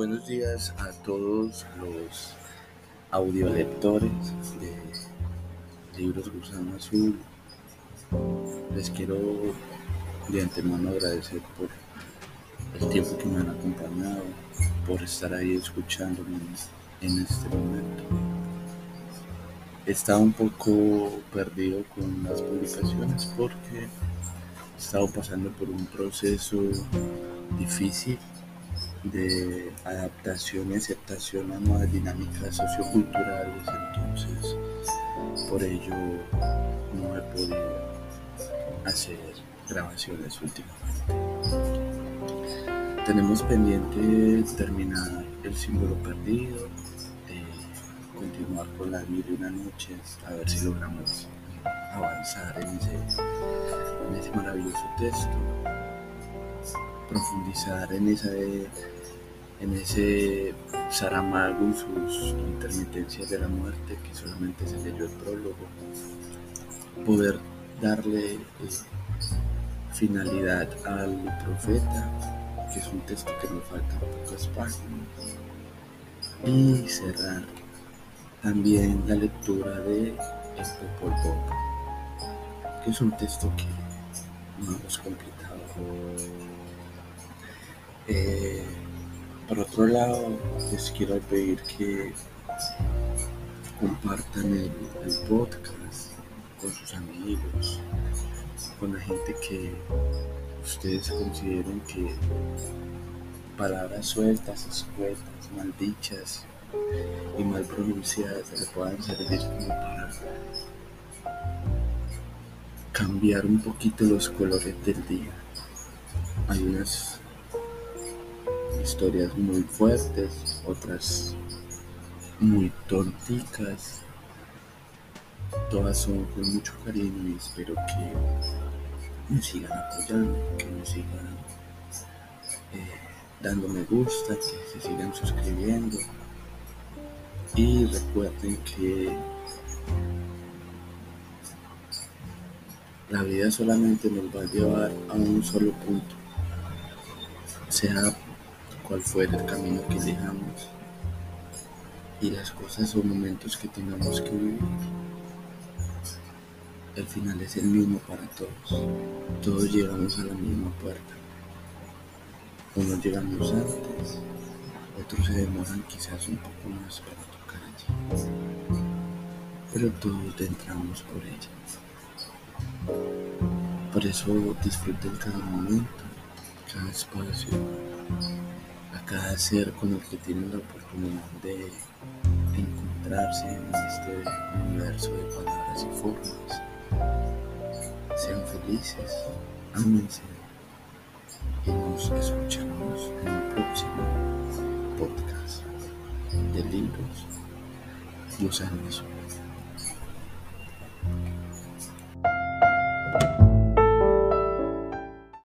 Buenos días a todos los audiolectores de Libros Gusano Azul. Les quiero de antemano agradecer por el tiempo que me han acompañado, por estar ahí escuchándome en este momento. He estado un poco perdido con las publicaciones porque he estado pasando por un proceso difícil de adaptación y aceptación a nuevas dinámicas socioculturales, entonces por ello no he podido hacer grabaciones últimamente. Tenemos pendiente terminar el símbolo perdido, continuar con la vida de una noche, a ver si logramos avanzar en ese, en ese maravilloso texto profundizar en, esa, en ese Saramago y sus intermitencias de la muerte, que solamente se leyó el prólogo, poder darle eh, finalidad al profeta, que es un texto que nos falta pocas páginas, y cerrar también la lectura de El Popol que es un texto que no hemos completado eh, por otro lado, les quiero pedir que compartan el, podcast con sus amigos, con la gente que ustedes consideren que palabras sueltas, escuetas, maldichas y mal pronunciadas le puedan servir como para cambiar un poquito los colores del día. Hay unas historias muy fuertes, otras muy tonticas. Todas son con mucho cariño y espero que me sigan apoyando, que me sigan eh, dando me gusta, que se sigan suscribiendo. Y recuerden que la vida solamente nos va a llevar a un solo punto, sea cuál fue el camino que dejamos y las cosas o momentos que tengamos que vivir. El final es el mismo para todos. Todos llegamos a la misma puerta. Unos llegamos antes, otros se demoran quizás un poco más para tocar allí. Pero todos entramos por ella. Por eso disfruten cada momento, cada espacio cada ser con el que tienen la oportunidad de encontrarse en este universo de palabras y formas. Sean felices, ámense y nos escuchamos en el próximo podcast de libros Los años.